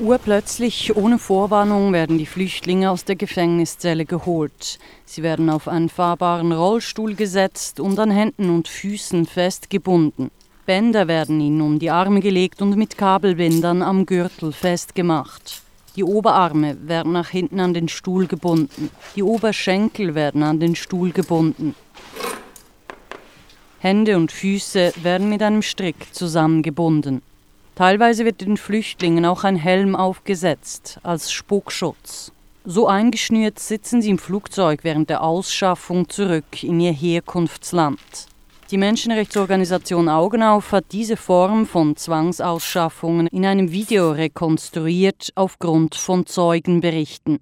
Urplötzlich, ohne Vorwarnung, werden die Flüchtlinge aus der Gefängniszelle geholt. Sie werden auf einen fahrbaren Rollstuhl gesetzt und an Händen und Füßen festgebunden. Bänder werden ihnen um die Arme gelegt und mit Kabelbindern am Gürtel festgemacht. Die Oberarme werden nach hinten an den Stuhl gebunden. Die Oberschenkel werden an den Stuhl gebunden. Hände und Füße werden mit einem Strick zusammengebunden. Teilweise wird den Flüchtlingen auch ein Helm aufgesetzt, als Spuckschutz. So eingeschnürt sitzen sie im Flugzeug während der Ausschaffung zurück in ihr Herkunftsland. Die Menschenrechtsorganisation Augenauf hat diese Form von Zwangsausschaffungen in einem Video rekonstruiert aufgrund von Zeugenberichten.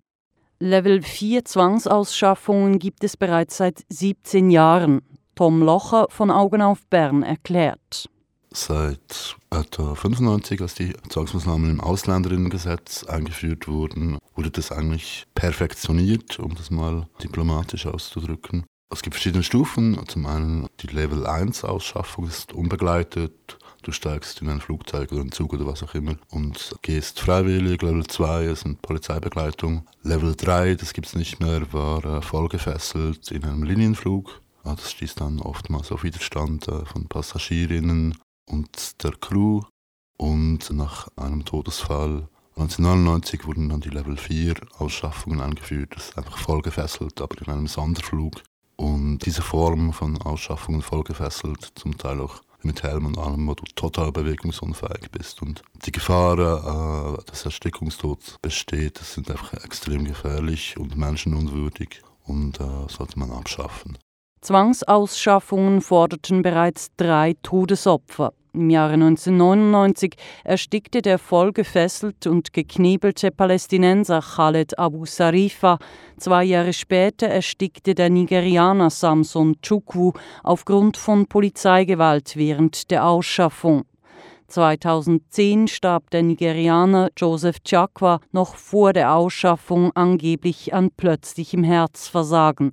Level 4 Zwangsausschaffungen gibt es bereits seit 17 Jahren. Tom Locher von Augenauf Bern erklärt. Seit etwa 95, als die Zwangsmaßnahmen im Ausländerinnengesetz eingeführt wurden, wurde das eigentlich perfektioniert, um das mal diplomatisch auszudrücken. Es gibt verschiedene Stufen. Zum einen die Level 1 Ausschaffung ist unbegleitet. Du steigst in ein Flugzeug oder einen Zug oder was auch immer und gehst freiwillig. Level 2 ist eine Polizeibegleitung. Level 3, das gibt es nicht mehr, war äh, vollgefesselt in einem Linienflug. Das stieß dann oftmals auf Widerstand äh, von Passagierinnen und der Crew. Und nach einem Todesfall 1999 wurden dann die Level 4 Ausschaffungen eingeführt. Das ist einfach vollgefesselt, aber in einem Sonderflug. Und diese Form von Ausschaffungen voll gefesselt, zum Teil auch mit Helm und allem, wo du total bewegungsunfähig bist. Und die Gefahr äh, des Erstickungstods besteht, das sind einfach extrem gefährlich und menschenunwürdig und äh, sollte man abschaffen. Zwangsausschaffungen forderten bereits drei Todesopfer. Im Jahre 1999 erstickte der voll gefesselte und geknebelte Palästinenser Khaled Abu Sarifa. Zwei Jahre später erstickte der Nigerianer Samson Chukwu aufgrund von Polizeigewalt während der Ausschaffung. 2010 starb der Nigerianer Joseph Chakwa noch vor der Ausschaffung angeblich an plötzlichem Herzversagen.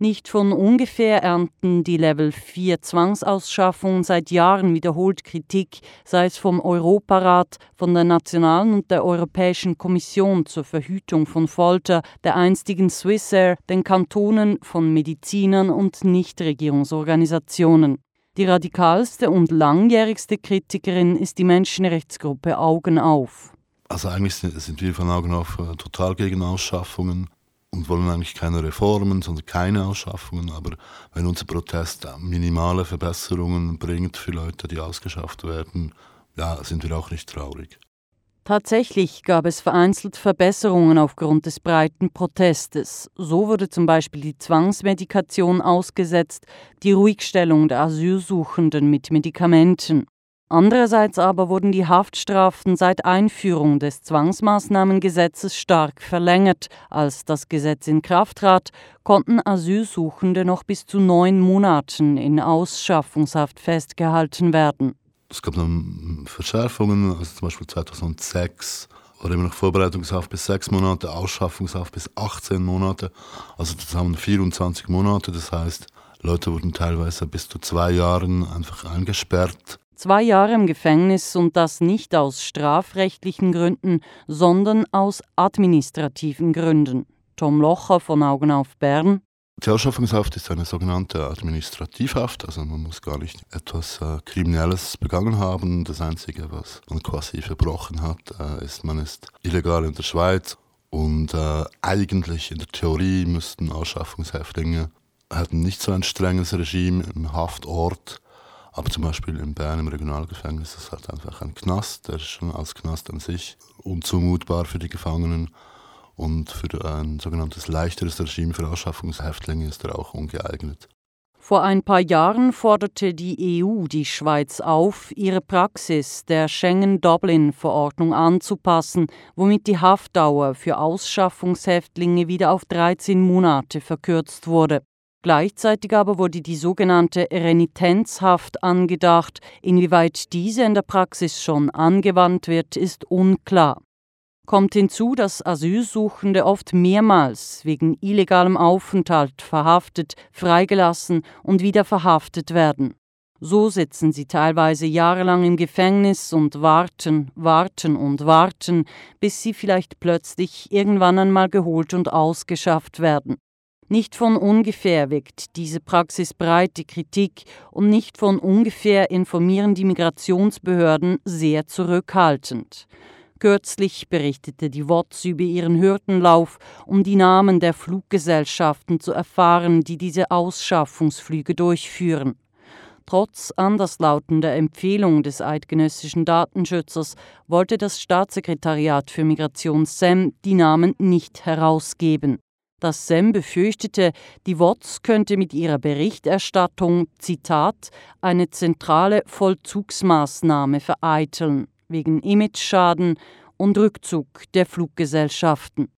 Nicht von ungefähr ernten die Level 4 Zwangsausschaffungen seit Jahren wiederholt Kritik, sei es vom Europarat, von der nationalen und der Europäischen Kommission zur Verhütung von Folter, der einstigen Swissair, den Kantonen, von Medizinern und Nichtregierungsorganisationen. Die radikalste und langjährigste Kritikerin ist die Menschenrechtsgruppe Augen auf. Also eigentlich sind wir von Augen auf äh, total gegen Ausschaffungen und wollen eigentlich keine Reformen, sondern keine Ausschaffungen. Aber wenn unser Protest minimale Verbesserungen bringt für Leute, die ausgeschafft werden, ja, sind wir auch nicht traurig. Tatsächlich gab es vereinzelt Verbesserungen aufgrund des breiten Protestes. So wurde zum Beispiel die Zwangsmedikation ausgesetzt, die Ruhigstellung der Asylsuchenden mit Medikamenten. Andererseits aber wurden die Haftstrafen seit Einführung des Zwangsmaßnahmengesetzes stark verlängert. Als das Gesetz in Kraft trat, konnten Asylsuchende noch bis zu neun Monaten in Ausschaffungshaft festgehalten werden. Es gab dann Verschärfungen, also zum Beispiel 2006 war immer noch Vorbereitungshaft bis sechs Monate, Ausschaffungshaft bis 18 Monate, also zusammen 24 Monate. Das heißt, Leute wurden teilweise bis zu zwei Jahren einfach eingesperrt Zwei Jahre im Gefängnis und das nicht aus strafrechtlichen Gründen, sondern aus administrativen Gründen. Tom Locher von Augen auf Bern. Die Ausschaffungshaft ist eine sogenannte Administrativhaft, also man muss gar nicht etwas äh, Kriminelles begangen haben. Das Einzige, was man quasi verbrochen hat, äh, ist, man ist illegal in der Schweiz und äh, eigentlich in der Theorie müssten Ausschaffungshäftlinge hatten nicht so ein strenges Regime im Haftort aber zum Beispiel in Bern im Regionalgefängnis ist halt einfach ein Knast, der ist schon als Knast an sich unzumutbar für die Gefangenen. Und für ein sogenanntes leichteres Regime für Ausschaffungshäftlinge ist er auch ungeeignet. Vor ein paar Jahren forderte die EU die Schweiz auf, ihre Praxis der Schengen-Dublin-Verordnung anzupassen, womit die Haftdauer für Ausschaffungshäftlinge wieder auf 13 Monate verkürzt wurde. Gleichzeitig aber wurde die sogenannte Renitenzhaft angedacht. Inwieweit diese in der Praxis schon angewandt wird, ist unklar. Kommt hinzu, dass Asylsuchende oft mehrmals wegen illegalem Aufenthalt verhaftet, freigelassen und wieder verhaftet werden. So sitzen sie teilweise jahrelang im Gefängnis und warten, warten und warten, bis sie vielleicht plötzlich irgendwann einmal geholt und ausgeschafft werden. Nicht von ungefähr weckt diese Praxis breite Kritik und nicht von ungefähr informieren die Migrationsbehörden sehr zurückhaltend. Kürzlich berichtete die WOTS über ihren Hürdenlauf, um die Namen der Fluggesellschaften zu erfahren, die diese Ausschaffungsflüge durchführen. Trotz anderslautender Empfehlung des eidgenössischen Datenschützers wollte das Staatssekretariat für Migration SEM die Namen nicht herausgeben. Das SEM befürchtete, die WOTS könnte mit ihrer Berichterstattung, Zitat, eine zentrale Vollzugsmaßnahme vereiteln, wegen Imageschaden und Rückzug der Fluggesellschaften.